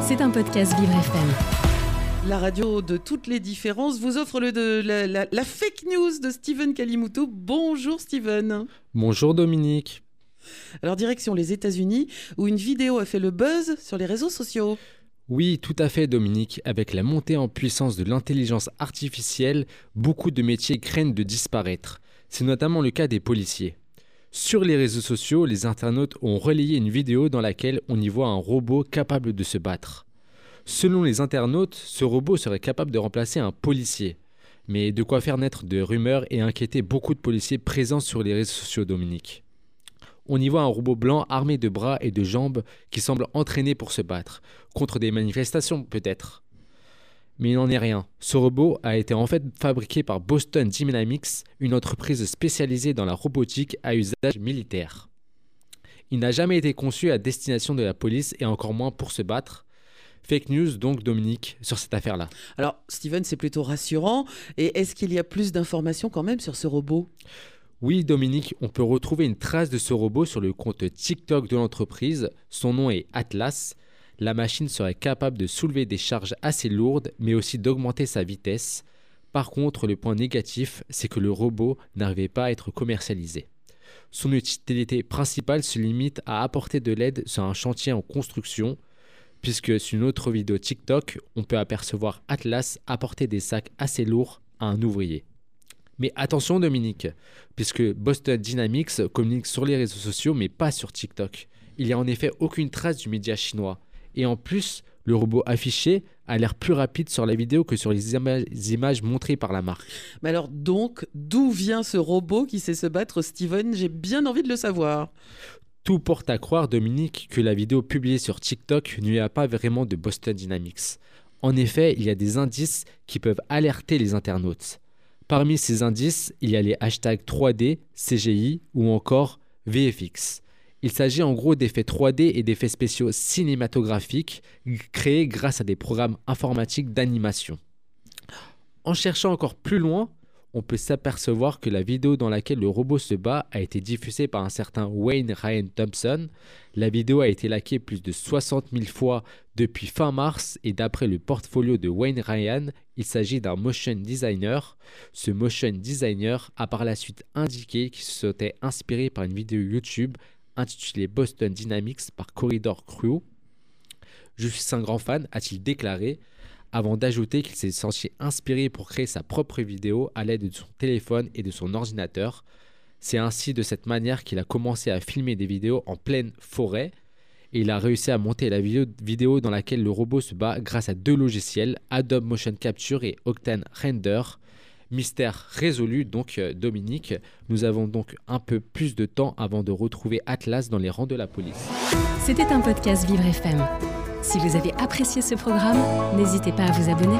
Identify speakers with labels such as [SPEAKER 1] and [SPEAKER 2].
[SPEAKER 1] C'est un podcast Vivre FM.
[SPEAKER 2] La radio de toutes les différences vous offre le de, la, la- la fake news de Steven Kalimuto. Bonjour Steven.
[SPEAKER 3] Bonjour Dominique.
[SPEAKER 2] Alors direction les États-Unis où une vidéo a fait le buzz sur les réseaux sociaux.
[SPEAKER 3] Oui, tout à fait Dominique. Avec la montée en puissance de l'intelligence artificielle, beaucoup de métiers craignent de disparaître. C'est notamment le cas des policiers. Sur les réseaux sociaux, les internautes ont relayé une vidéo dans laquelle on y voit un robot capable de se battre. Selon les internautes, ce robot serait capable de remplacer un policier. Mais de quoi faire naître de rumeurs et inquiéter beaucoup de policiers présents sur les réseaux sociaux Dominique? On y voit un robot blanc armé de bras et de jambes qui semble entraîné pour se battre, contre des manifestations peut-être. Mais il n'en est rien. Ce robot a été en fait fabriqué par Boston Dynamics, une entreprise spécialisée dans la robotique à usage militaire. Il n'a jamais été conçu à destination de la police et encore moins pour se battre. Fake news donc Dominique sur cette affaire-là.
[SPEAKER 2] Alors Steven c'est plutôt rassurant. Et est-ce qu'il y a plus d'informations quand même sur ce robot?
[SPEAKER 3] Oui, Dominique, on peut retrouver une trace de ce robot sur le compte TikTok de l'entreprise. Son nom est Atlas. La machine serait capable de soulever des charges assez lourdes, mais aussi d'augmenter sa vitesse. Par contre, le point négatif, c'est que le robot n'arrivait pas à être commercialisé. Son utilité principale se limite à apporter de l'aide sur un chantier en construction, puisque sur une autre vidéo TikTok, on peut apercevoir Atlas apporter des sacs assez lourds à un ouvrier. Mais attention Dominique, puisque Boston Dynamics communique sur les réseaux sociaux mais pas sur TikTok. Il n'y a en effet aucune trace du média chinois. Et en plus, le robot affiché a l'air plus rapide sur la vidéo que sur les ima- images montrées par la marque.
[SPEAKER 2] Mais alors donc d'où vient ce robot qui sait se battre Steven? J'ai bien envie de le savoir.
[SPEAKER 3] Tout porte à croire, Dominique, que la vidéo publiée sur TikTok n'y a pas vraiment de Boston Dynamics. En effet, il y a des indices qui peuvent alerter les internautes. Parmi ces indices, il y a les hashtags 3D, CGI ou encore VFX. Il s'agit en gros d'effets 3D et d'effets spéciaux cinématographiques créés grâce à des programmes informatiques d'animation. En cherchant encore plus loin, on peut s'apercevoir que la vidéo dans laquelle le robot se bat a été diffusée par un certain Wayne Ryan Thompson. La vidéo a été likée plus de 60 000 fois depuis fin mars et d'après le portfolio de Wayne Ryan, il s'agit d'un motion designer. Ce motion designer a par la suite indiqué qu'il se serait inspiré par une vidéo YouTube intitulée Boston Dynamics par Corridor Crew. Je suis un grand fan, a-t-il déclaré, avant d'ajouter qu'il s'est senti inspiré pour créer sa propre vidéo à l'aide de son téléphone et de son ordinateur. C'est ainsi de cette manière qu'il a commencé à filmer des vidéos en pleine forêt et il a réussi à monter la vidéo dans laquelle le robot se bat grâce à deux logiciels, Adobe Motion Capture et Octane Render. Mystère résolu donc euh, Dominique, nous avons donc un peu plus de temps avant de retrouver Atlas dans les rangs de la police.
[SPEAKER 1] C'était un podcast Vivre FM. Si vous avez apprécié ce programme, n'hésitez pas à vous abonner.